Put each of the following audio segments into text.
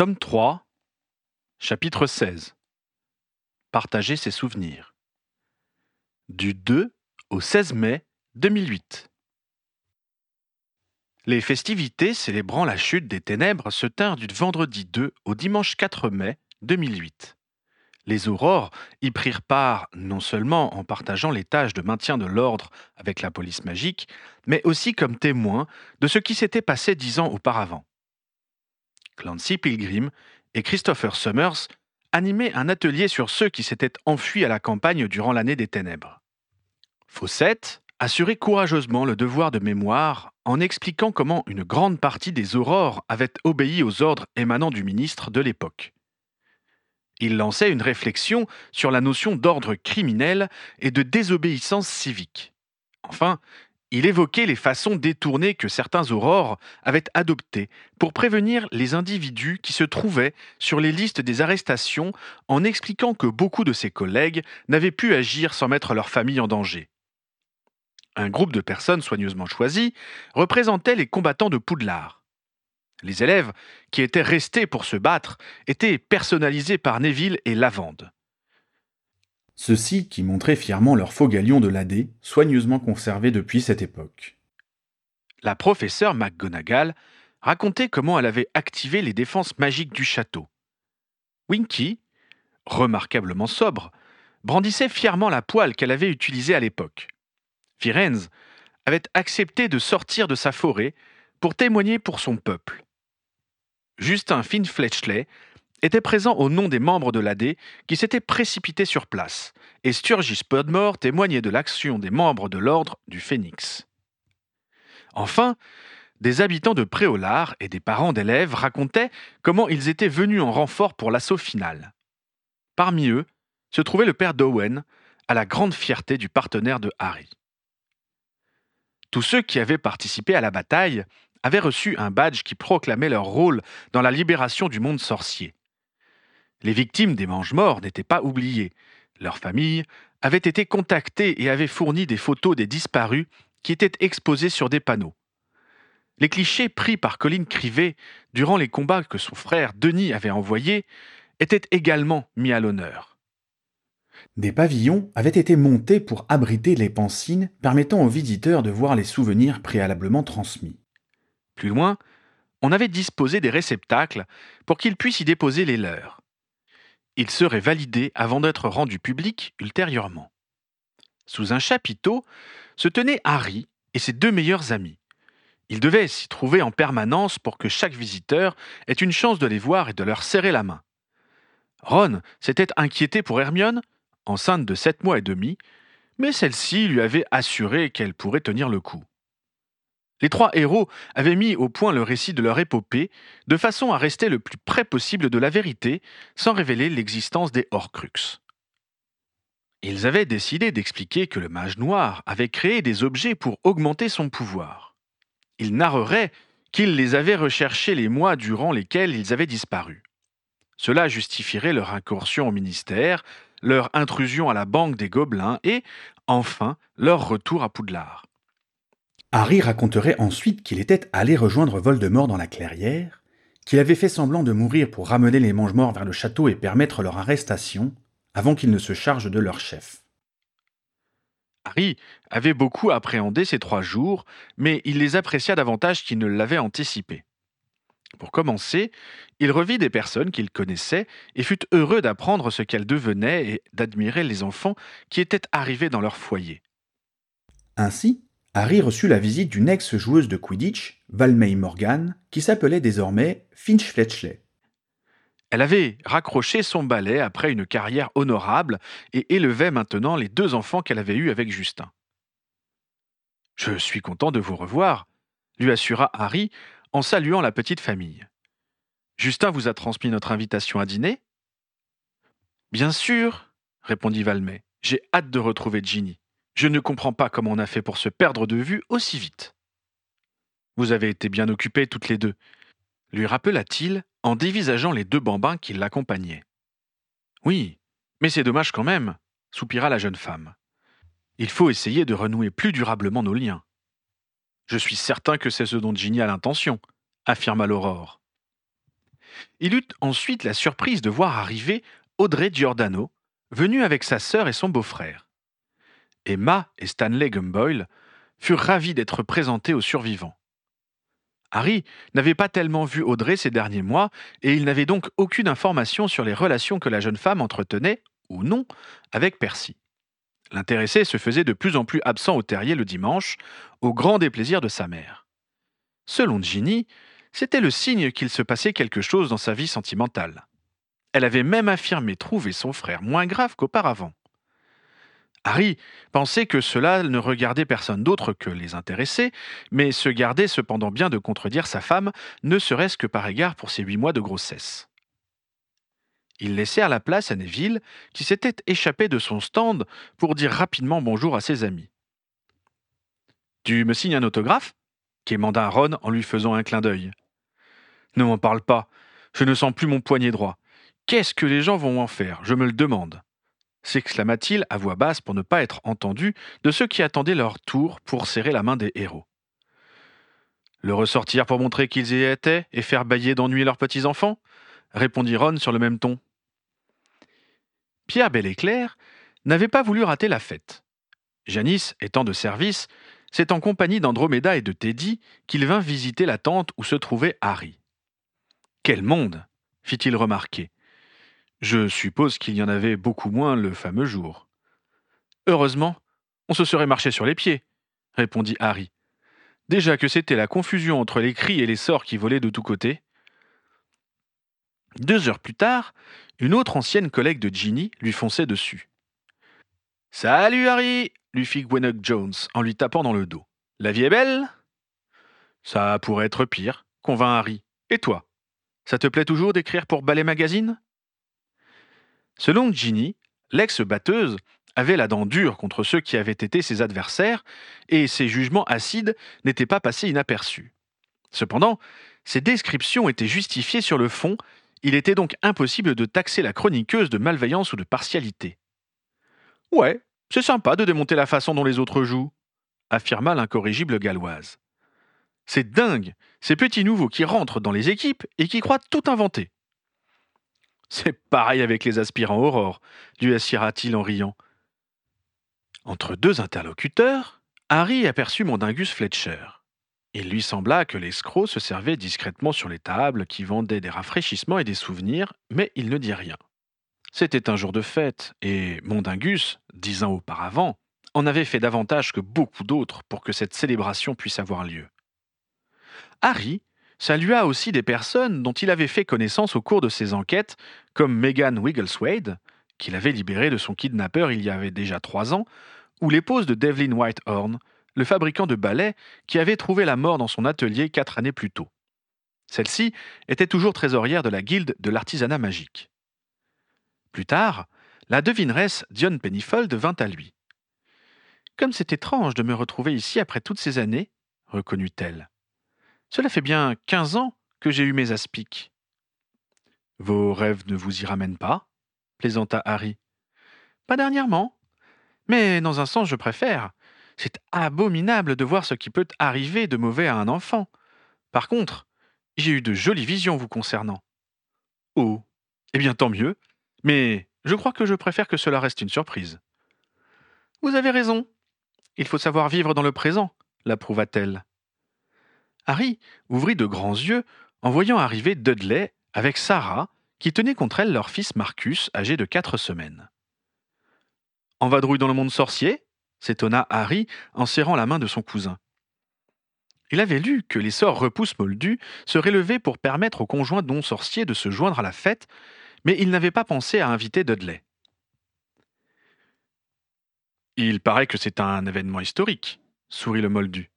Tome 3, chapitre 16. Partager ses souvenirs. Du 2 au 16 mai 2008. Les festivités célébrant la chute des ténèbres se tinrent du vendredi 2 au dimanche 4 mai 2008. Les aurores y prirent part non seulement en partageant les tâches de maintien de l'ordre avec la police magique, mais aussi comme témoins de ce qui s'était passé dix ans auparavant. Clancy Pilgrim et Christopher Summers animaient un atelier sur ceux qui s'étaient enfuis à la campagne durant l'année des ténèbres. Fawcett assurait courageusement le devoir de mémoire en expliquant comment une grande partie des aurores avaient obéi aux ordres émanant du ministre de l'époque. Il lançait une réflexion sur la notion d'ordre criminel et de désobéissance civique. Enfin, il évoquait les façons détournées que certains aurores avaient adoptées pour prévenir les individus qui se trouvaient sur les listes des arrestations en expliquant que beaucoup de ses collègues n'avaient pu agir sans mettre leur famille en danger. Un groupe de personnes soigneusement choisies représentait les combattants de Poudlard. Les élèves, qui étaient restés pour se battre, étaient personnalisés par Neville et Lavande. Ceux-ci qui montraient fièrement leur faux galion de l'AD, soigneusement conservé depuis cette époque. La professeure McGonagall racontait comment elle avait activé les défenses magiques du château. Winky, remarquablement sobre, brandissait fièrement la poêle qu'elle avait utilisée à l'époque. Firenze avait accepté de sortir de sa forêt pour témoigner pour son peuple. Justin Finn-Fletchley était présent au nom des membres de l'AD qui s'étaient précipités sur place, et Sturgis Pudmore témoignait de l'action des membres de l'ordre du Phénix. Enfin, des habitants de Préolard et des parents d'élèves racontaient comment ils étaient venus en renfort pour l'assaut final. Parmi eux se trouvait le père d'Owen, à la grande fierté du partenaire de Harry. Tous ceux qui avaient participé à la bataille avaient reçu un badge qui proclamait leur rôle dans la libération du monde sorcier. Les victimes des mange-morts n'étaient pas oubliées. Leurs familles avaient été contactées et avaient fourni des photos des disparus qui étaient exposées sur des panneaux. Les clichés pris par Colin Crivet durant les combats que son frère Denis avait envoyés étaient également mis à l'honneur. Des pavillons avaient été montés pour abriter les pensines permettant aux visiteurs de voir les souvenirs préalablement transmis. Plus loin, on avait disposé des réceptacles pour qu'ils puissent y déposer les leurs. Ils seraient validés avant d'être rendus publics ultérieurement. Sous un chapiteau se tenaient Harry et ses deux meilleurs amis. Ils devaient s'y trouver en permanence pour que chaque visiteur ait une chance de les voir et de leur serrer la main. Ron s'était inquiété pour Hermione, enceinte de sept mois et demi, mais celle-ci lui avait assuré qu'elle pourrait tenir le coup. Les trois héros avaient mis au point le récit de leur épopée, de façon à rester le plus près possible de la vérité, sans révéler l'existence des Horcruxes. Ils avaient décidé d'expliquer que le mage noir avait créé des objets pour augmenter son pouvoir. Ils narreraient qu'ils les avaient recherchés les mois durant lesquels ils avaient disparu. Cela justifierait leur incursion au ministère, leur intrusion à la banque des gobelins et, enfin, leur retour à Poudlard. Harry raconterait ensuite qu'il était allé rejoindre Voldemort dans la clairière, qu'il avait fait semblant de mourir pour ramener les mange-morts vers le château et permettre leur arrestation, avant qu'ils ne se chargent de leur chef. Harry avait beaucoup appréhendé ces trois jours, mais il les apprécia davantage qu'il ne l'avait anticipé. Pour commencer, il revit des personnes qu'il connaissait et fut heureux d'apprendre ce qu'elles devenaient et d'admirer les enfants qui étaient arrivés dans leur foyer. Ainsi, Harry reçut la visite d'une ex-joueuse de Quidditch, Valmey Morgan, qui s'appelait désormais Finch Fletchley. Elle avait raccroché son balai après une carrière honorable et élevait maintenant les deux enfants qu'elle avait eus avec Justin. Je suis content de vous revoir, lui assura Harry en saluant la petite famille. Justin vous a transmis notre invitation à dîner Bien sûr, répondit Valmey. J'ai hâte de retrouver Ginny. Je ne comprends pas comment on a fait pour se perdre de vue aussi vite. Vous avez été bien occupés toutes les deux, lui rappela-t-il en dévisageant les deux bambins qui l'accompagnaient. Oui, mais c'est dommage quand même, soupira la jeune femme. Il faut essayer de renouer plus durablement nos liens. Je suis certain que c'est ce dont Ginny a l'intention, affirma l'Aurore. Il eut ensuite la surprise de voir arriver Audrey Giordano, venue avec sa sœur et son beau-frère. Emma et Stanley Gumboyle furent ravis d'être présentés aux survivants. Harry n'avait pas tellement vu Audrey ces derniers mois, et il n'avait donc aucune information sur les relations que la jeune femme entretenait, ou non, avec Percy. L'intéressé se faisait de plus en plus absent au terrier le dimanche, au grand déplaisir de sa mère. Selon Ginny, c'était le signe qu'il se passait quelque chose dans sa vie sentimentale. Elle avait même affirmé trouver son frère moins grave qu'auparavant. Harry pensait que cela ne regardait personne d'autre que les intéressés, mais se gardait cependant bien de contredire sa femme, ne serait-ce que par égard pour ses huit mois de grossesse. Ils laissèrent la place à Neville, qui s'était échappé de son stand pour dire rapidement bonjour à ses amis. Tu me signes un autographe? quémanda Ron en lui faisant un clin d'œil. Ne m'en parle pas, je ne sens plus mon poignet droit. Qu'est-ce que les gens vont en faire? Je me le demande s'exclama-t-il à voix basse pour ne pas être entendu de ceux qui attendaient leur tour pour serrer la main des héros. Le ressortir pour montrer qu'ils y étaient et faire bailler d'ennui leurs petits-enfants répondit Ron sur le même ton. Pierre Bel-Éclair n'avait pas voulu rater la fête. Janice, étant de service, c'est en compagnie d'Andromeda et de Teddy qu'il vint visiter la tente où se trouvait Harry. Quel monde fit-il remarquer. Je suppose qu'il y en avait beaucoup moins le fameux jour. Heureusement, on se serait marché sur les pieds, répondit Harry. Déjà que c'était la confusion entre les cris et les sorts qui volaient de tous côtés. Deux heures plus tard, une autre ancienne collègue de Ginny lui fonçait dessus. Salut Harry lui fit Gwennock Jones en lui tapant dans le dos. La vie est belle? Ça pourrait être pire, convint Harry. Et toi? Ça te plaît toujours d'écrire pour Ballet Magazine? Selon Ginny, l'ex-batteuse avait la dent dure contre ceux qui avaient été ses adversaires, et ses jugements acides n'étaient pas passés inaperçus. Cependant, ces descriptions étaient justifiées sur le fond, il était donc impossible de taxer la chroniqueuse de malveillance ou de partialité. Ouais, c'est sympa de démonter la façon dont les autres jouent, affirma l'incorrigible galloise. C'est dingue, ces petits nouveaux qui rentrent dans les équipes et qui croient tout inventer. C'est pareil avec les aspirants Aurore, lui assira-t-il en riant. Entre deux interlocuteurs, Harry aperçut Mondingus Fletcher. Il lui sembla que l'escroc se servait discrètement sur les tables qui vendaient des rafraîchissements et des souvenirs, mais il ne dit rien. C'était un jour de fête, et Mondingus, dix ans auparavant, en avait fait davantage que beaucoup d'autres pour que cette célébration puisse avoir lieu. Harry salua aussi des personnes dont il avait fait connaissance au cours de ses enquêtes, comme Megan Wiggleswade, qu'il avait libérée de son kidnappeur il y avait déjà trois ans, ou l'épouse de Devlin Whitehorn, le fabricant de balais qui avait trouvé la mort dans son atelier quatre années plus tôt. Celle-ci était toujours trésorière de la guilde de l'artisanat magique. Plus tard, la devineresse Dion Pennyfold vint à lui. Comme c'est étrange de me retrouver ici après toutes ces années, reconnut-elle. Cela fait bien quinze ans que j'ai eu mes aspics. Vos rêves ne vous y ramènent pas? plaisanta Harry. Pas dernièrement. Mais dans un sens, je préfère. C'est abominable de voir ce qui peut arriver de mauvais à un enfant. Par contre, j'ai eu de jolies visions vous concernant. Oh, eh bien tant mieux. Mais je crois que je préfère que cela reste une surprise. Vous avez raison. Il faut savoir vivre dans le présent, l'approuva-t-elle. Harry ouvrit de grands yeux en voyant arriver Dudley avec Sarah, qui tenait contre elle leur fils Marcus, âgé de quatre semaines. En vadrouille dans le monde sorcier s'étonna Harry en serrant la main de son cousin. Il avait lu que les sorts repousse moldus seraient levés pour permettre aux conjoints non sorciers de se joindre à la fête, mais il n'avait pas pensé à inviter Dudley. Il paraît que c'est un événement historique, sourit le moldu.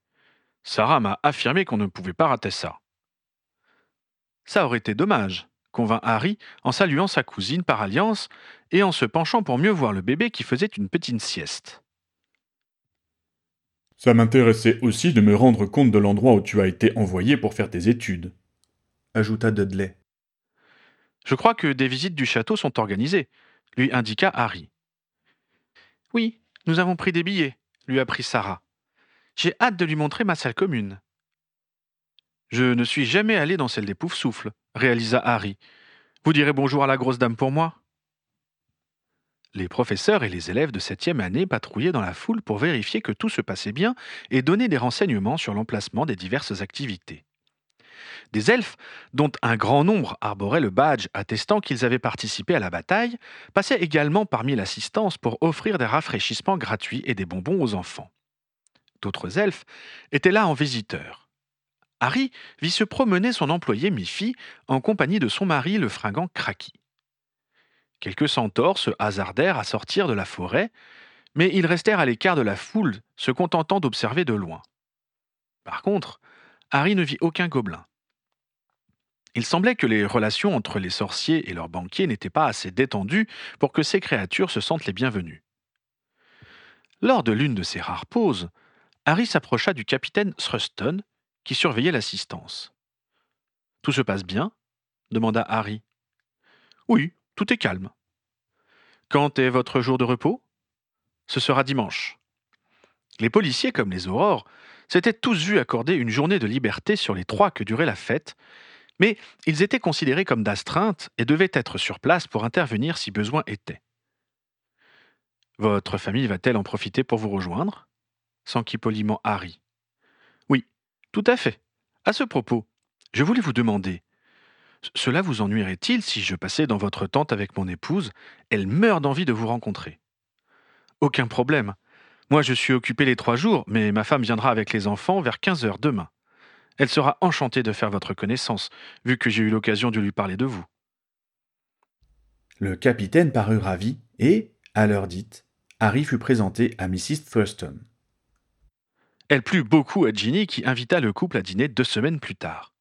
Sarah m'a affirmé qu'on ne pouvait pas rater ça. Ça aurait été dommage, convint Harry en saluant sa cousine par alliance et en se penchant pour mieux voir le bébé qui faisait une petite sieste. Ça m'intéressait aussi de me rendre compte de l'endroit où tu as été envoyé pour faire tes études, ajouta Dudley. Je crois que des visites du château sont organisées, lui indiqua Harry. Oui, nous avons pris des billets, lui apprit Sarah. J'ai hâte de lui montrer ma salle commune. Je ne suis jamais allé dans celle des Poufsouffles, réalisa Harry. Vous direz bonjour à la grosse dame pour moi Les professeurs et les élèves de septième année patrouillaient dans la foule pour vérifier que tout se passait bien et donner des renseignements sur l'emplacement des diverses activités. Des elfes, dont un grand nombre arboraient le badge attestant qu'ils avaient participé à la bataille, passaient également parmi l'assistance pour offrir des rafraîchissements gratuits et des bonbons aux enfants. D'autres elfes étaient là en visiteurs. Harry vit se promener son employé Miffy en compagnie de son mari le fringant Kraki. Quelques centaures se hasardèrent à sortir de la forêt, mais ils restèrent à l'écart de la foule, se contentant d'observer de loin. Par contre, Harry ne vit aucun gobelin. Il semblait que les relations entre les sorciers et leurs banquiers n'étaient pas assez détendues pour que ces créatures se sentent les bienvenues. Lors de l'une de ces rares pauses, Harry s'approcha du capitaine Thruston, qui surveillait l'assistance. Tout se passe bien? demanda Harry. Oui, tout est calme. Quand est votre jour de repos? Ce sera dimanche. Les policiers, comme les aurores, s'étaient tous vus accorder une journée de liberté sur les trois que durait la fête, mais ils étaient considérés comme d'astreinte et devaient être sur place pour intervenir si besoin était. Votre famille va-t-elle en profiter pour vous rejoindre? S'enquit poliment Harry. Oui, tout à fait. À ce propos, je voulais vous demander. Cela vous ennuierait-il si je passais dans votre tente avec mon épouse? Elle meurt d'envie de vous rencontrer. Aucun problème. Moi, je suis occupé les trois jours, mais ma femme viendra avec les enfants vers 15 heures demain. Elle sera enchantée de faire votre connaissance, vu que j'ai eu l'occasion de lui parler de vous. Le capitaine parut ravi et, à l'heure dite, Harry fut présenté à Mrs. Thurston. Elle plut beaucoup à Ginny qui invita le couple à dîner deux semaines plus tard.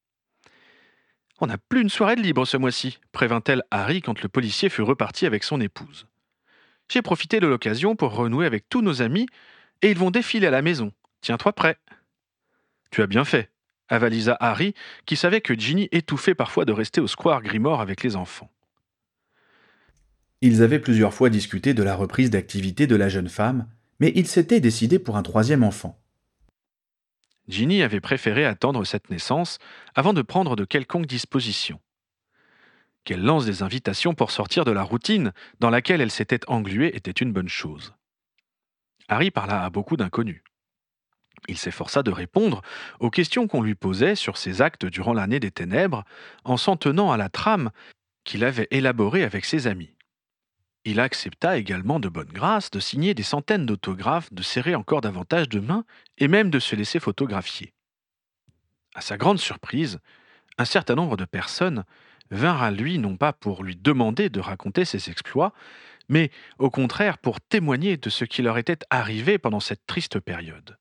On n'a plus une soirée libre ce mois-ci, prévint-elle Harry quand le policier fut reparti avec son épouse. J'ai profité de l'occasion pour renouer avec tous nos amis et ils vont défiler à la maison. Tiens-toi prêt. Tu as bien fait, avalisa Harry, qui savait que Ginny étouffait parfois de rester au square Grimore avec les enfants. Ils avaient plusieurs fois discuté de la reprise d'activité de la jeune femme, mais ils s'étaient décidés pour un troisième enfant. Ginny avait préféré attendre cette naissance avant de prendre de quelconques dispositions. Qu'elle lance des invitations pour sortir de la routine dans laquelle elle s'était engluée était une bonne chose. Harry parla à beaucoup d'inconnus. Il s'efforça de répondre aux questions qu'on lui posait sur ses actes durant l'année des ténèbres, en s'en tenant à la trame qu'il avait élaborée avec ses amis. Il accepta également de bonne grâce de signer des centaines d'autographes, de serrer encore davantage de mains et même de se laisser photographier. À sa grande surprise, un certain nombre de personnes vinrent à lui non pas pour lui demander de raconter ses exploits, mais au contraire pour témoigner de ce qui leur était arrivé pendant cette triste période.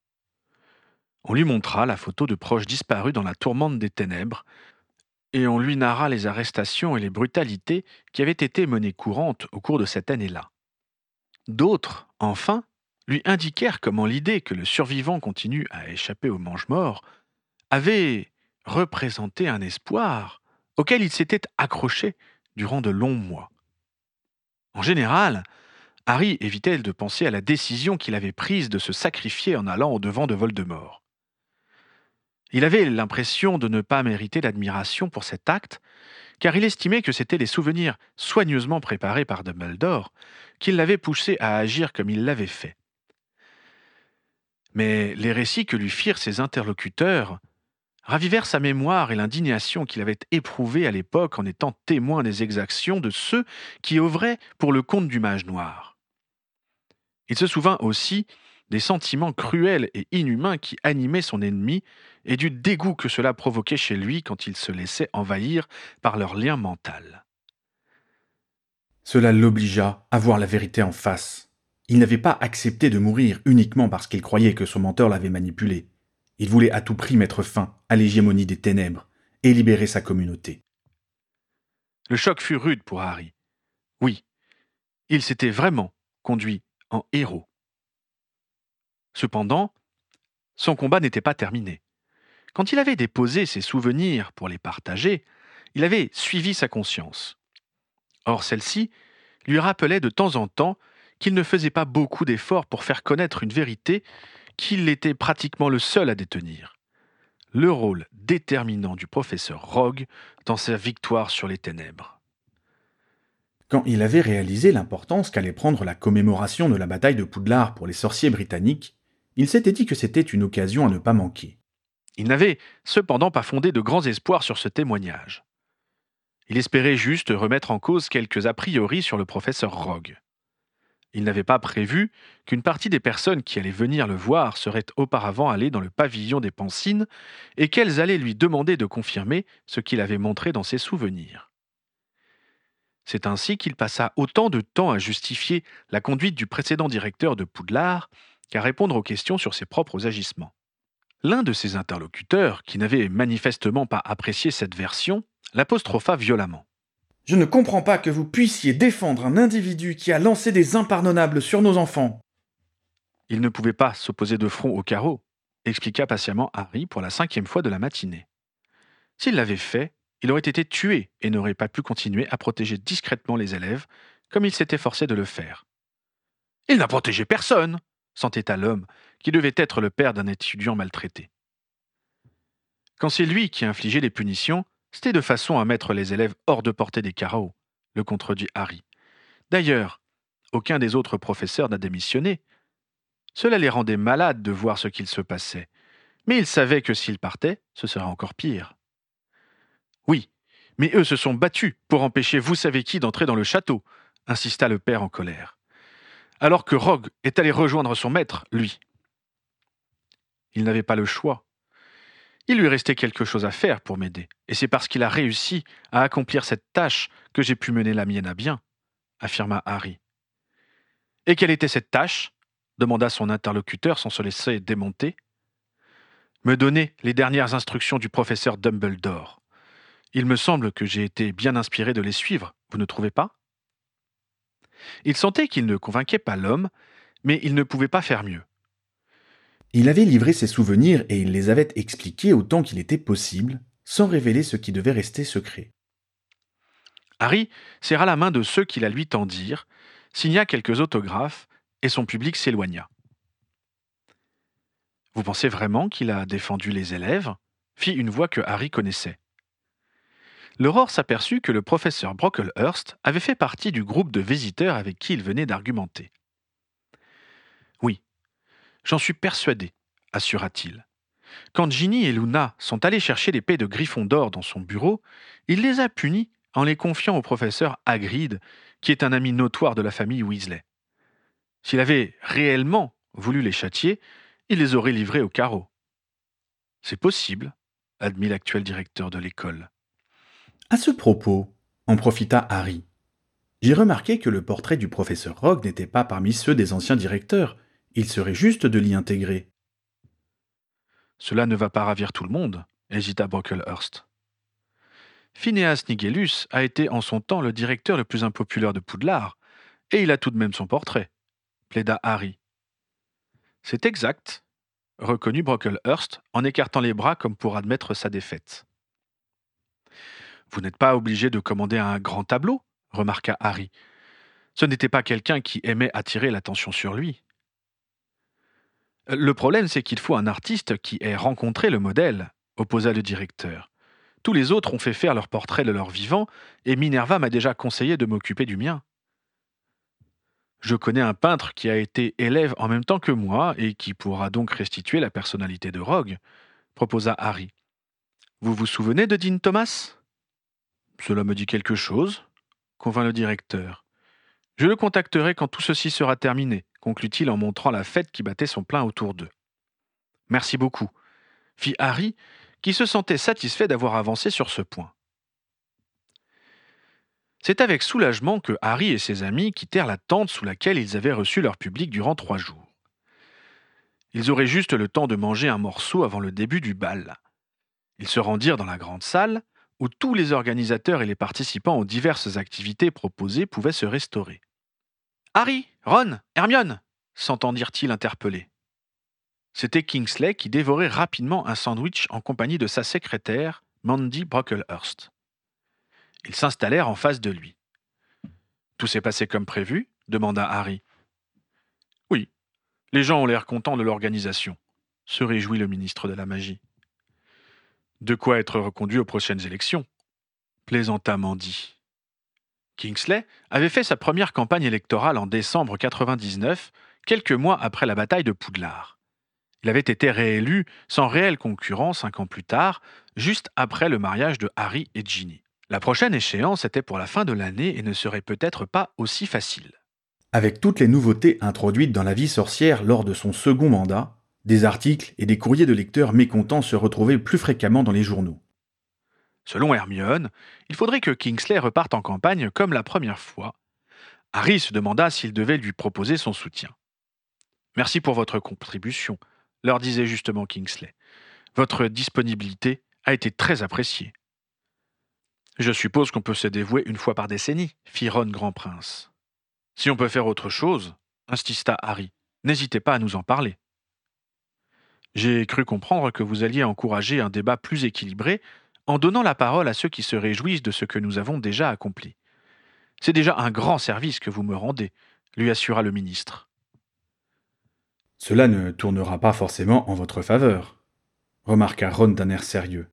On lui montra la photo de proches disparus dans la tourmente des ténèbres, et on lui narra les arrestations et les brutalités qui avaient été menées courantes au cours de cette année-là. D'autres, enfin, lui indiquèrent comment l'idée que le survivant continue à échapper aux mange-morts avait représenté un espoir auquel il s'était accroché durant de longs mois. En général, Harry évitait de penser à la décision qu'il avait prise de se sacrifier en allant au devant de Voldemort. Il avait l'impression de ne pas mériter l'admiration pour cet acte, car il estimait que c'étaient les souvenirs soigneusement préparés par Dumbledore qui l'avaient poussé à agir comme il l'avait fait. Mais les récits que lui firent ses interlocuteurs ravivèrent sa mémoire et l'indignation qu'il avait éprouvée à l'époque en étant témoin des exactions de ceux qui œuvraient pour le compte du mage noir. Il se souvint aussi des sentiments cruels et inhumains qui animaient son ennemi et du dégoût que cela provoquait chez lui quand il se laissait envahir par leur lien mental. Cela l'obligea à voir la vérité en face. Il n'avait pas accepté de mourir uniquement parce qu'il croyait que son menteur l'avait manipulé. Il voulait à tout prix mettre fin à l'hégémonie des ténèbres et libérer sa communauté. Le choc fut rude pour Harry. Oui, il s'était vraiment conduit en héros. Cependant, son combat n'était pas terminé. Quand il avait déposé ses souvenirs pour les partager, il avait suivi sa conscience. Or celle-ci lui rappelait de temps en temps qu'il ne faisait pas beaucoup d'efforts pour faire connaître une vérité qu'il était pratiquement le seul à détenir. le rôle déterminant du professeur Rogue dans sa victoire sur les ténèbres. Quand il avait réalisé l'importance qu'allait prendre la commémoration de la bataille de Poudlard pour les sorciers britanniques, il s'était dit que c'était une occasion à ne pas manquer. Il n'avait cependant pas fondé de grands espoirs sur ce témoignage. Il espérait juste remettre en cause quelques a priori sur le professeur Rogue. Il n'avait pas prévu qu'une partie des personnes qui allaient venir le voir seraient auparavant allées dans le pavillon des Pancines et qu'elles allaient lui demander de confirmer ce qu'il avait montré dans ses souvenirs. C'est ainsi qu'il passa autant de temps à justifier la conduite du précédent directeur de Poudlard qu'à répondre aux questions sur ses propres agissements. L'un de ses interlocuteurs, qui n'avait manifestement pas apprécié cette version, l'apostropha violemment. Je ne comprends pas que vous puissiez défendre un individu qui a lancé des impardonnables sur nos enfants. Il ne pouvait pas s'opposer de front au carreau, expliqua patiemment Harry pour la cinquième fois de la matinée. S'il l'avait fait, il aurait été tué et n'aurait pas pu continuer à protéger discrètement les élèves, comme il s'était forcé de le faire. Il n'a protégé personne, s'entêta l'homme, qui devait être le père d'un étudiant maltraité. Quand c'est lui qui infligeait les punitions, c'était de façon à mettre les élèves hors de portée des carreaux, le contredit Harry. D'ailleurs, aucun des autres professeurs n'a démissionné. Cela les rendait malades de voir ce qu'il se passait, mais ils savaient que s'ils partaient, ce serait encore pire. Oui, mais eux se sont battus pour empêcher vous savez qui d'entrer dans le château, insista le père en colère. Alors que Rogue est allé rejoindre son maître, lui. Il n'avait pas le choix. Il lui restait quelque chose à faire pour m'aider, et c'est parce qu'il a réussi à accomplir cette tâche que j'ai pu mener la mienne à bien, affirma Harry. Et quelle était cette tâche? demanda son interlocuteur sans se laisser démonter. Me donner les dernières instructions du professeur Dumbledore. Il me semble que j'ai été bien inspiré de les suivre, vous ne trouvez pas? Il sentait qu'il ne convainquait pas l'homme, mais il ne pouvait pas faire mieux. Il avait livré ses souvenirs et il les avait expliqués autant qu'il était possible, sans révéler ce qui devait rester secret. Harry serra la main de ceux qui la lui tendirent, signa quelques autographes, et son public s'éloigna. Vous pensez vraiment qu'il a défendu les élèves fit une voix que Harry connaissait. L'aurore s'aperçut que le professeur Brocklehurst avait fait partie du groupe de visiteurs avec qui il venait d'argumenter. J'en suis persuadé, assura-t-il. Quand Ginny et Luna sont allés chercher l'épée de Gryffondor dans son bureau, il les a punis en les confiant au professeur Hagrid, qui est un ami notoire de la famille Weasley. S'il avait réellement voulu les châtier, il les aurait livrés au carreau. C'est possible, admit l'actuel directeur de l'école. À ce propos, en profita Harry. J'ai remarqué que le portrait du professeur Rogue n'était pas parmi ceux des anciens directeurs, il serait juste de l'y intégrer. Cela ne va pas ravir tout le monde, hésita Brocklehurst. Phineas Nigellus a été en son temps le directeur le plus impopulaire de Poudlard, et il a tout de même son portrait, plaida Harry. C'est exact, reconnut Brocklehurst en écartant les bras comme pour admettre sa défaite. Vous n'êtes pas obligé de commander un grand tableau, remarqua Harry. Ce n'était pas quelqu'un qui aimait attirer l'attention sur lui. Le problème, c'est qu'il faut un artiste qui ait rencontré le modèle, opposa le directeur. Tous les autres ont fait faire leur portrait de leur vivant, et Minerva m'a déjà conseillé de m'occuper du mien. Je connais un peintre qui a été élève en même temps que moi et qui pourra donc restituer la personnalité de Rogue, proposa Harry. Vous vous souvenez de Dean Thomas? Cela me dit quelque chose, convint le directeur. Je le contacterai quand tout ceci sera terminé conclut-il en montrant la fête qui battait son plein autour d'eux. Merci beaucoup, fit Harry, qui se sentait satisfait d'avoir avancé sur ce point. C'est avec soulagement que Harry et ses amis quittèrent la tente sous laquelle ils avaient reçu leur public durant trois jours. Ils auraient juste le temps de manger un morceau avant le début du bal. Ils se rendirent dans la grande salle, où tous les organisateurs et les participants aux diverses activités proposées pouvaient se restaurer. Harry, Ron, Hermione s'entendirent-ils interpellés. C'était Kingsley qui dévorait rapidement un sandwich en compagnie de sa secrétaire, Mandy Brocklehurst. Ils s'installèrent en face de lui. Tout s'est passé comme prévu? demanda Harry. Oui, les gens ont l'air contents de l'organisation, se réjouit le ministre de la Magie. De quoi être reconduit aux prochaines élections, plaisanta Mandy. Kingsley avait fait sa première campagne électorale en décembre 99, quelques mois après la bataille de Poudlard. Il avait été réélu sans réelle concurrence cinq ans plus tard, juste après le mariage de Harry et Ginny. La prochaine échéance était pour la fin de l'année et ne serait peut-être pas aussi facile. Avec toutes les nouveautés introduites dans la vie sorcière lors de son second mandat, des articles et des courriers de lecteurs mécontents se retrouvaient plus fréquemment dans les journaux. Selon Hermione, il faudrait que Kingsley reparte en campagne comme la première fois. Harry se demanda s'il devait lui proposer son soutien. Merci pour votre contribution, leur disait justement Kingsley. Votre disponibilité a été très appréciée. Je suppose qu'on peut se dévouer une fois par décennie, fit Ron Grand Prince. Si on peut faire autre chose, insista Harry, n'hésitez pas à nous en parler. J'ai cru comprendre que vous alliez encourager un débat plus équilibré en donnant la parole à ceux qui se réjouissent de ce que nous avons déjà accompli. C'est déjà un grand service que vous me rendez, lui assura le ministre. Cela ne tournera pas forcément en votre faveur, remarqua Ron d'un air sérieux.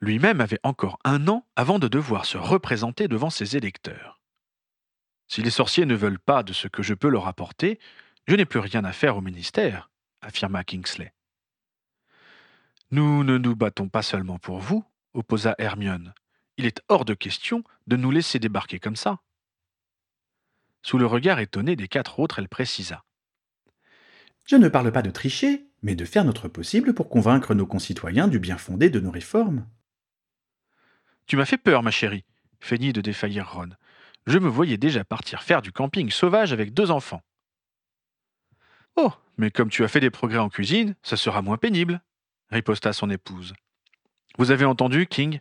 Lui-même avait encore un an avant de devoir se représenter devant ses électeurs. Si les sorciers ne veulent pas de ce que je peux leur apporter, je n'ai plus rien à faire au ministère, affirma Kingsley. Nous ne nous battons pas seulement pour vous, opposa Hermione. Il est hors de question de nous laisser débarquer comme ça. Sous le regard étonné des quatre autres, elle précisa. Je ne parle pas de tricher, mais de faire notre possible pour convaincre nos concitoyens du bien fondé de nos réformes. Tu m'as fait peur, ma chérie, feignit de défaillir Ron. Je me voyais déjà partir faire du camping sauvage avec deux enfants. Oh, mais comme tu as fait des progrès en cuisine, ça sera moins pénible, riposta son épouse. Vous avez entendu, King?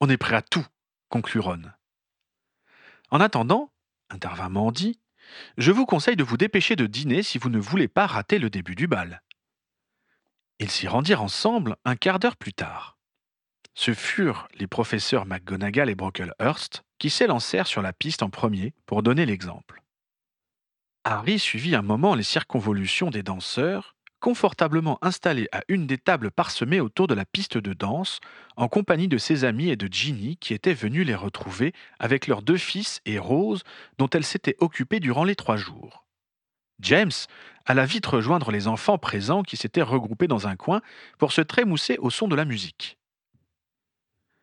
On est prêt à tout, conclut Ron. En attendant, intervint Mandy, je vous conseille de vous dépêcher de dîner si vous ne voulez pas rater le début du bal. Ils s'y rendirent ensemble un quart d'heure plus tard. Ce furent les professeurs McGonagall et Brocklehurst qui s'élancèrent sur la piste en premier pour donner l'exemple. Harry suivit un moment les circonvolutions des danseurs, confortablement installés à une des tables parsemées autour de la piste de danse, en compagnie de ses amis et de Ginny qui étaient venus les retrouver avec leurs deux fils et Rose, dont elle s'était occupée durant les trois jours. James alla vite rejoindre les enfants présents qui s'étaient regroupés dans un coin pour se trémousser au son de la musique.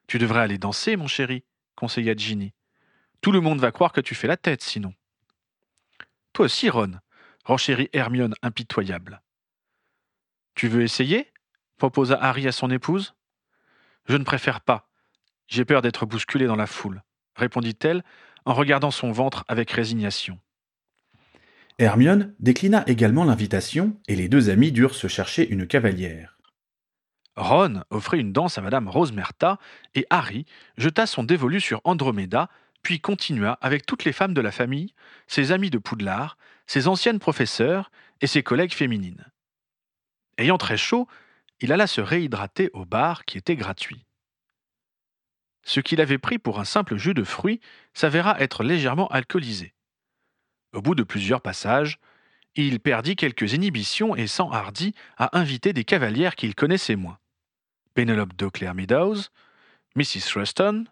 Tu devrais aller danser, mon chéri, conseilla Ginny. Tout le monde va croire que tu fais la tête, sinon. Toi aussi, Ron, renchérit Hermione impitoyable. Tu veux essayer? Proposa Harry à son épouse. Je ne préfère pas. J'ai peur d'être bousculé dans la foule, répondit-elle en regardant son ventre avec résignation. Hermione déclina également l'invitation et les deux amis durent se chercher une cavalière. Ron offrit une danse à Madame Rosemerta et Harry jeta son dévolu sur Andromeda, puis continua avec toutes les femmes de la famille, ses amis de Poudlard, ses anciennes professeurs et ses collègues féminines. Ayant très chaud, il alla se réhydrater au bar qui était gratuit. Ce qu'il avait pris pour un simple jus de fruits s'avéra être légèrement alcoolisé. Au bout de plusieurs passages, il perdit quelques inhibitions et s'enhardit à inviter des cavalières qu'il connaissait moins. Penelope Doclair Meadows, Mrs. Ruston,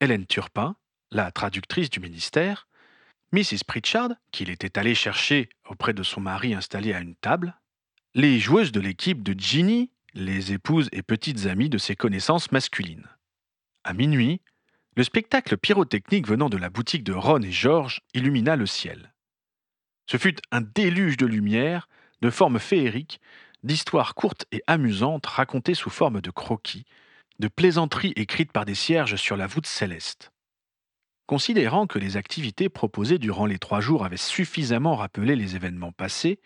Hélène Turpin, la traductrice du ministère, Mrs. Pritchard, qu'il était allé chercher auprès de son mari installé à une table, les joueuses de l'équipe de Ginny, les épouses et petites amies de ses connaissances masculines. À minuit, le spectacle pyrotechnique venant de la boutique de Ron et George illumina le ciel. Ce fut un déluge de lumière, de formes féeriques, d'histoires courtes et amusantes racontées sous forme de croquis, de plaisanteries écrites par des cierges sur la voûte céleste. Considérant que les activités proposées durant les trois jours avaient suffisamment rappelé les événements passés,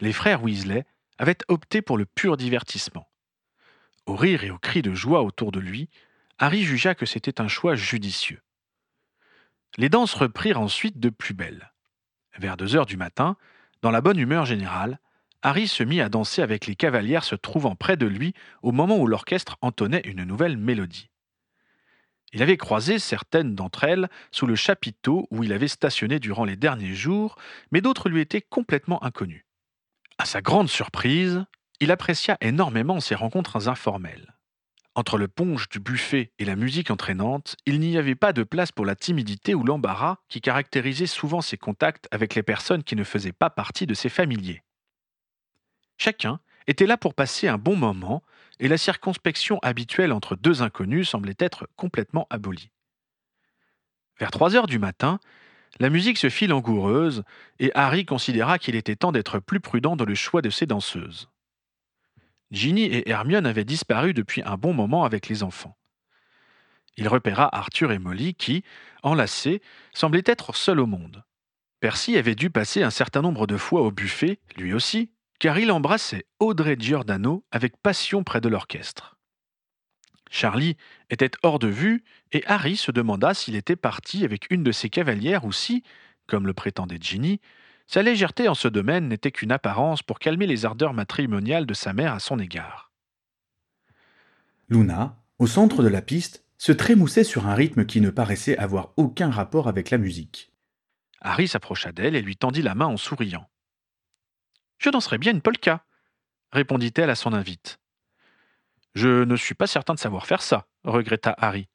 les frères Weasley avait opté pour le pur divertissement. Au rire et aux cris de joie autour de lui, Harry jugea que c'était un choix judicieux. Les danses reprirent ensuite de plus belle. Vers deux heures du matin, dans la bonne humeur générale, Harry se mit à danser avec les cavalières se trouvant près de lui au moment où l'orchestre entonnait une nouvelle mélodie. Il avait croisé certaines d'entre elles sous le chapiteau où il avait stationné durant les derniers jours, mais d'autres lui étaient complètement inconnues. À sa grande surprise, il apprécia énormément ces rencontres informelles. Entre le punch du buffet et la musique entraînante, il n'y avait pas de place pour la timidité ou l'embarras qui caractérisait souvent ses contacts avec les personnes qui ne faisaient pas partie de ses familiers. Chacun était là pour passer un bon moment, et la circonspection habituelle entre deux inconnus semblait être complètement abolie. Vers trois heures du matin, la musique se fit langoureuse, et Harry considéra qu'il était temps d'être plus prudent dans le choix de ses danseuses. Ginny et Hermione avaient disparu depuis un bon moment avec les enfants. Il repéra Arthur et Molly qui, enlacés, semblaient être seuls au monde. Percy avait dû passer un certain nombre de fois au buffet, lui aussi, car il embrassait Audrey Giordano avec passion près de l'orchestre. Charlie était hors de vue, et Harry se demanda s'il était parti avec une de ses cavalières ou si, comme le prétendait Ginny, sa légèreté en ce domaine n'était qu'une apparence pour calmer les ardeurs matrimoniales de sa mère à son égard. Luna, au centre de la piste, se trémoussait sur un rythme qui ne paraissait avoir aucun rapport avec la musique. Harry s'approcha d'elle et lui tendit la main en souriant. Je danserais bien une polka, répondit-elle à son invite. Je ne suis pas certain de savoir faire ça, regretta Harry.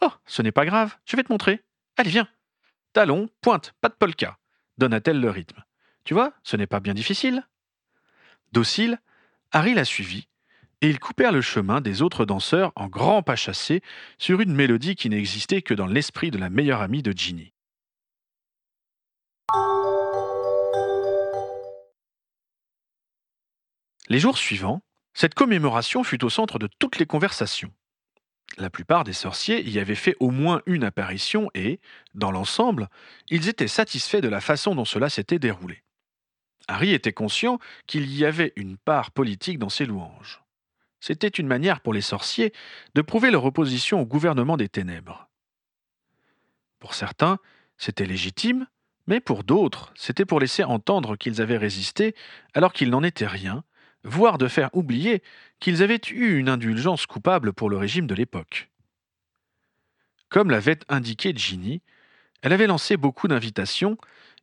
Oh, ce n'est pas grave, je vais te montrer. Allez, viens. Talon, pointe, pas de polka, donna-t-elle le rythme. Tu vois, ce n'est pas bien difficile. Docile, Harry la suivit, et ils coupèrent le chemin des autres danseurs en grands pas chassés sur une mélodie qui n'existait que dans l'esprit de la meilleure amie de Ginny. Les jours suivants, cette commémoration fut au centre de toutes les conversations. La plupart des sorciers y avaient fait au moins une apparition et, dans l'ensemble, ils étaient satisfaits de la façon dont cela s'était déroulé. Harry était conscient qu'il y avait une part politique dans ces louanges. C'était une manière pour les sorciers de prouver leur opposition au gouvernement des ténèbres. Pour certains, c'était légitime, mais pour d'autres, c'était pour laisser entendre qu'ils avaient résisté alors qu'il n'en était rien, voire de faire oublier qu'ils avaient eu une indulgence coupable pour le régime de l'époque. Comme l'avait indiqué Ginny, elle avait lancé beaucoup d'invitations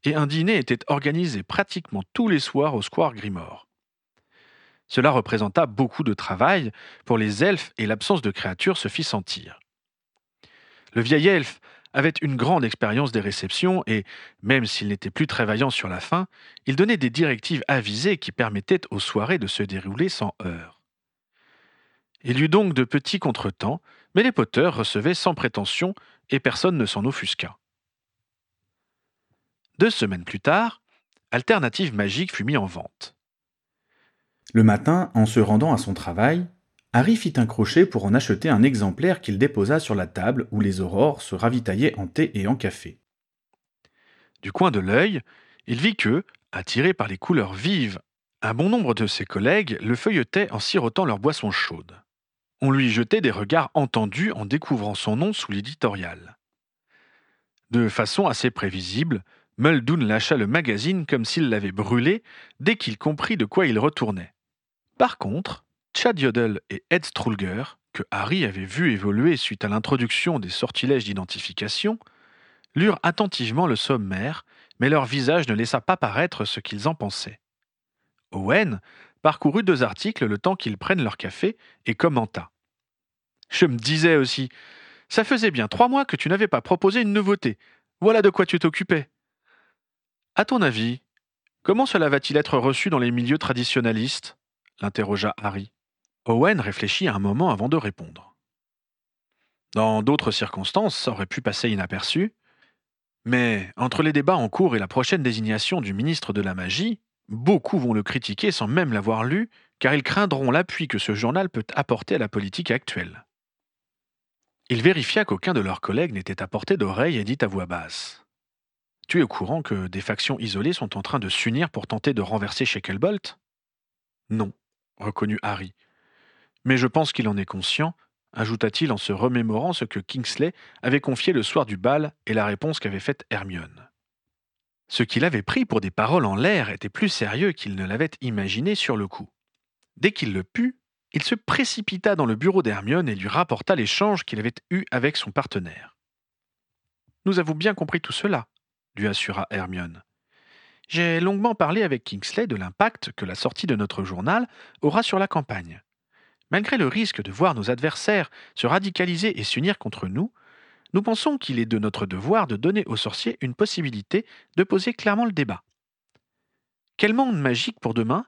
et un dîner était organisé pratiquement tous les soirs au Square Grimore. Cela représenta beaucoup de travail pour les elfes et l'absence de créatures se fit sentir. Le vieil elfe avait une grande expérience des réceptions et, même s'il n'était plus très vaillant sur la fin, il donnait des directives avisées qui permettaient aux soirées de se dérouler sans heurts. Il y eut donc de petits contretemps, mais les Potter recevaient sans prétention et personne ne s'en offusqua. Deux semaines plus tard, Alternative Magique fut mis en vente. Le matin, en se rendant à son travail, Harry fit un crochet pour en acheter un exemplaire qu'il déposa sur la table où les aurores se ravitaillaient en thé et en café. Du coin de l'œil, il vit que, attiré par les couleurs vives, un bon nombre de ses collègues le feuilletaient en sirotant leur boisson chaude. On lui jetait des regards entendus en découvrant son nom sous l'éditorial. De façon assez prévisible, Muldoon lâcha le magazine comme s'il l'avait brûlé dès qu'il comprit de quoi il retournait. Par contre, Chad Yodel et Ed Strulger, que Harry avait vu évoluer suite à l'introduction des sortilèges d'identification, lurent attentivement le sommaire, mais leur visage ne laissa pas paraître ce qu'ils en pensaient. Owen parcourut deux articles le temps qu'ils prennent leur café et commenta. Je me disais aussi, ça faisait bien trois mois que tu n'avais pas proposé une nouveauté. Voilà de quoi tu t'occupais. À ton avis, comment cela va-t-il être reçu dans les milieux traditionnalistes l'interrogea Harry. Owen réfléchit un moment avant de répondre. Dans d'autres circonstances, ça aurait pu passer inaperçu. Mais entre les débats en cours et la prochaine désignation du ministre de la Magie, beaucoup vont le critiquer sans même l'avoir lu, car ils craindront l'appui que ce journal peut apporter à la politique actuelle. Il vérifia qu'aucun de leurs collègues n'était à portée d'oreille et dit à voix basse. Tu es au courant que des factions isolées sont en train de s'unir pour tenter de renverser Shacklebolt Non, reconnut Harry, mais je pense qu'il en est conscient, ajouta-t-il en se remémorant ce que Kingsley avait confié le soir du bal et la réponse qu'avait faite Hermione. Ce qu'il avait pris pour des paroles en l'air était plus sérieux qu'il ne l'avait imaginé sur le coup. Dès qu'il le put, il se précipita dans le bureau d'Hermione et lui rapporta l'échange qu'il avait eu avec son partenaire. Nous avons bien compris tout cela, lui assura Hermione. J'ai longuement parlé avec Kingsley de l'impact que la sortie de notre journal aura sur la campagne Malgré le risque de voir nos adversaires se radicaliser et s'unir contre nous, nous pensons qu'il est de notre devoir de donner aux sorciers une possibilité de poser clairement le débat. Quel monde magique pour demain?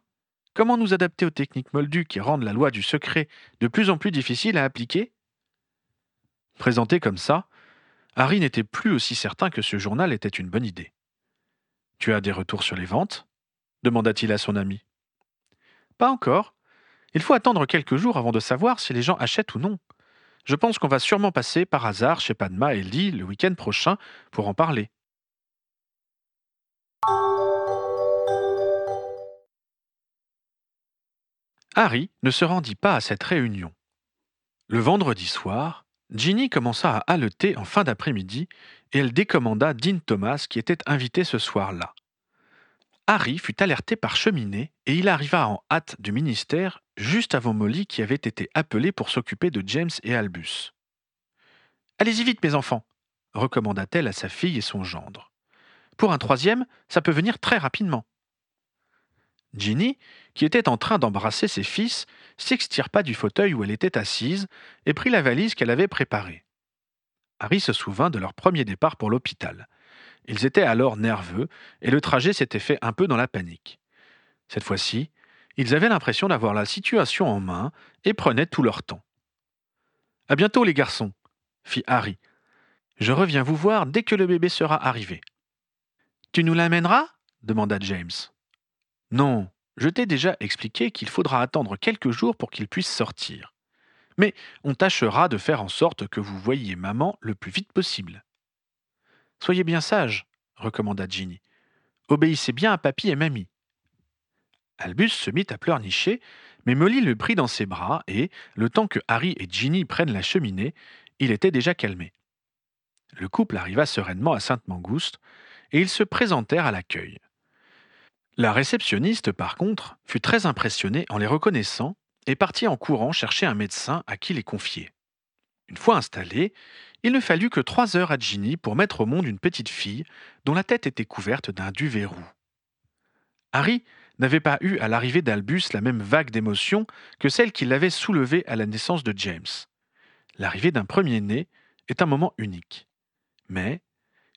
Comment nous adapter aux techniques moldues qui rendent la loi du secret de plus en plus difficile à appliquer? Présenté comme ça, Harry n'était plus aussi certain que ce journal était une bonne idée. Tu as des retours sur les ventes? demanda-t-il à son ami. Pas encore. Il faut attendre quelques jours avant de savoir si les gens achètent ou non. Je pense qu'on va sûrement passer par hasard chez Padma et Lee le week-end prochain pour en parler. Harry ne se rendit pas à cette réunion. Le vendredi soir, Ginny commença à haleter en fin d'après-midi et elle décommanda Dean Thomas qui était invité ce soir-là. Harry fut alerté par cheminée et il arriva en hâte du ministère juste avant Molly qui avait été appelée pour s'occuper de James et Albus. Allez-y vite, mes enfants, recommanda-t-elle à sa fille et son gendre. Pour un troisième, ça peut venir très rapidement. Ginny, qui était en train d'embrasser ses fils, s'extirpa du fauteuil où elle était assise et prit la valise qu'elle avait préparée. Harry se souvint de leur premier départ pour l'hôpital. Ils étaient alors nerveux et le trajet s'était fait un peu dans la panique. Cette fois-ci, ils avaient l'impression d'avoir la situation en main et prenaient tout leur temps. À bientôt, les garçons, fit Harry. Je reviens vous voir dès que le bébé sera arrivé. Tu nous l'amèneras? demanda James. Non, je t'ai déjà expliqué qu'il faudra attendre quelques jours pour qu'il puisse sortir. Mais on tâchera de faire en sorte que vous voyiez maman le plus vite possible. Soyez bien sage, recommanda Ginny. Obéissez bien à papy et mamie. Albus se mit à pleurnicher, mais Molly le prit dans ses bras et, le temps que Harry et Ginny prennent la cheminée, il était déjà calmé. Le couple arriva sereinement à Sainte-Mangouste et ils se présentèrent à l'accueil. La réceptionniste, par contre, fut très impressionnée en les reconnaissant et partit en courant chercher un médecin à qui les confier. Une fois installés, il ne fallut que trois heures à Ginny pour mettre au monde une petite fille dont la tête était couverte d'un duvet roux. Harry n'avait pas eu à l'arrivée d'Albus la même vague d'émotion que celle qui l'avait soulevé à la naissance de James. L'arrivée d'un premier-né est un moment unique. Mais,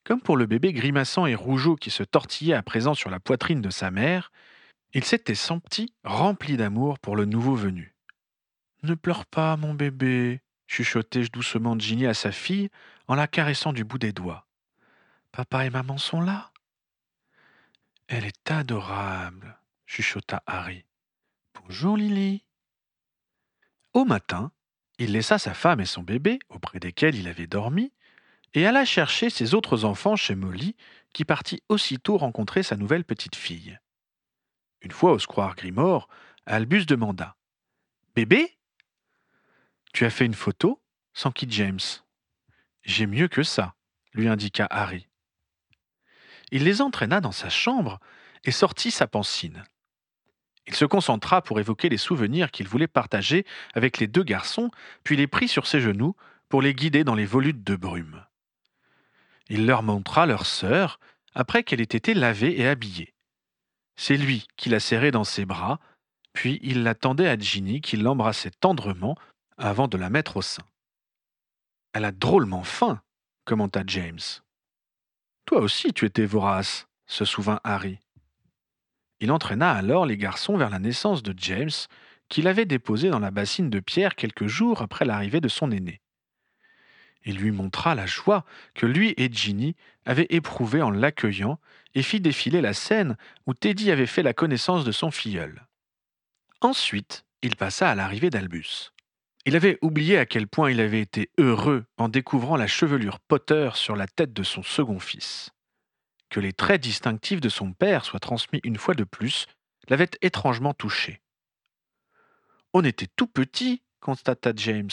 comme pour le bébé grimaçant et rougeau qui se tortillait à présent sur la poitrine de sa mère, il s'était senti rempli d'amour pour le nouveau venu. Ne pleure pas, mon bébé, chuchotai-je doucement Ginny à sa fille en la caressant du bout des doigts. Papa et maman sont là. Elle est adorable, chuchota Harry. Bonjour Lily. Au matin, il laissa sa femme et son bébé, auprès desquels il avait dormi, et alla chercher ses autres enfants chez Molly, qui partit aussitôt rencontrer sa nouvelle petite fille. Une fois au square Grimore, Albus demanda Bébé tu as fait une photo? sans qui James J'ai mieux que ça, lui indiqua Harry. Il les entraîna dans sa chambre et sortit sa pancine. Il se concentra pour évoquer les souvenirs qu'il voulait partager avec les deux garçons, puis les prit sur ses genoux pour les guider dans les volutes de brume. Il leur montra leur sœur après qu'elle ait été lavée et habillée. C'est lui qui la serrait dans ses bras, puis il l'attendait à Ginny qui l'embrassait tendrement avant de la mettre au sein. Elle a drôlement faim, commenta James. Toi aussi tu étais vorace, se souvint Harry. Il entraîna alors les garçons vers la naissance de James, qu'il avait déposé dans la bassine de pierre quelques jours après l'arrivée de son aîné. Il lui montra la joie que lui et Ginny avaient éprouvée en l'accueillant et fit défiler la scène où Teddy avait fait la connaissance de son filleul. Ensuite, il passa à l'arrivée d'Albus. Il avait oublié à quel point il avait été heureux en découvrant la chevelure Potter sur la tête de son second fils. Que les traits distinctifs de son père soient transmis une fois de plus l'avait étrangement touché. On était tout petit, constata James.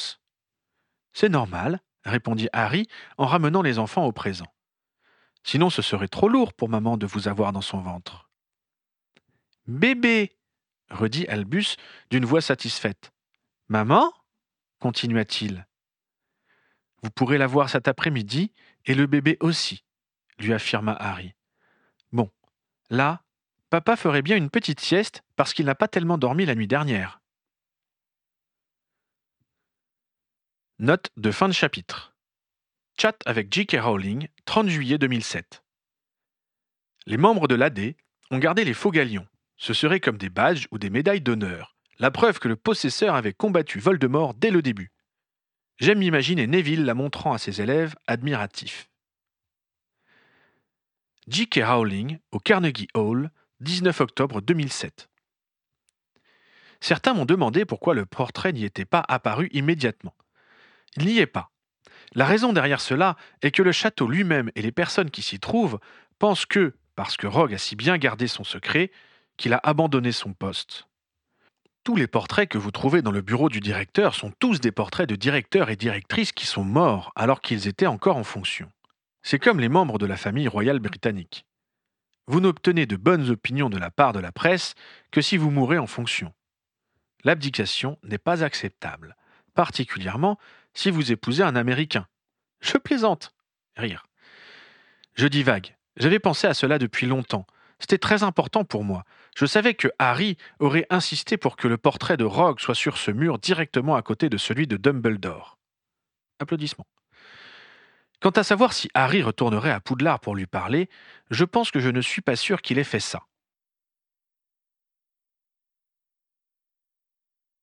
C'est normal, répondit Harry en ramenant les enfants au présent. Sinon ce serait trop lourd pour maman de vous avoir dans son ventre. Bébé redit Albus d'une voix satisfaite. Maman continua-t-il. Vous pourrez la voir cet après-midi, et le bébé aussi, lui affirma Harry. Bon, là, papa ferait bien une petite sieste parce qu'il n'a pas tellement dormi la nuit dernière. Note de fin de chapitre. Chat avec J.K. Rowling, 30 juillet 2007. Les membres de l'AD ont gardé les faux galions. Ce seraient comme des badges ou des médailles d'honneur, la preuve que le possesseur avait combattu Voldemort dès le début. J'aime imaginer Neville la montrant à ses élèves admiratifs. J.K. Rowling au Carnegie Hall, 19 octobre 2007. Certains m'ont demandé pourquoi le portrait n'y était pas apparu immédiatement. Il n'y est pas. La raison derrière cela est que le château lui-même et les personnes qui s'y trouvent pensent que, parce que Rogue a si bien gardé son secret, qu'il a abandonné son poste. Tous les portraits que vous trouvez dans le bureau du directeur sont tous des portraits de directeurs et directrices qui sont morts alors qu'ils étaient encore en fonction. C'est comme les membres de la famille royale britannique. Vous n'obtenez de bonnes opinions de la part de la presse que si vous mourrez en fonction. L'abdication n'est pas acceptable, particulièrement si vous épousez un Américain. Je plaisante. Rire. Je divague. J'avais pensé à cela depuis longtemps. C'était très important pour moi. Je savais que Harry aurait insisté pour que le portrait de Rogue soit sur ce mur directement à côté de celui de Dumbledore. Applaudissements. Quant à savoir si Harry retournerait à Poudlard pour lui parler, je pense que je ne suis pas sûr qu'il ait fait ça.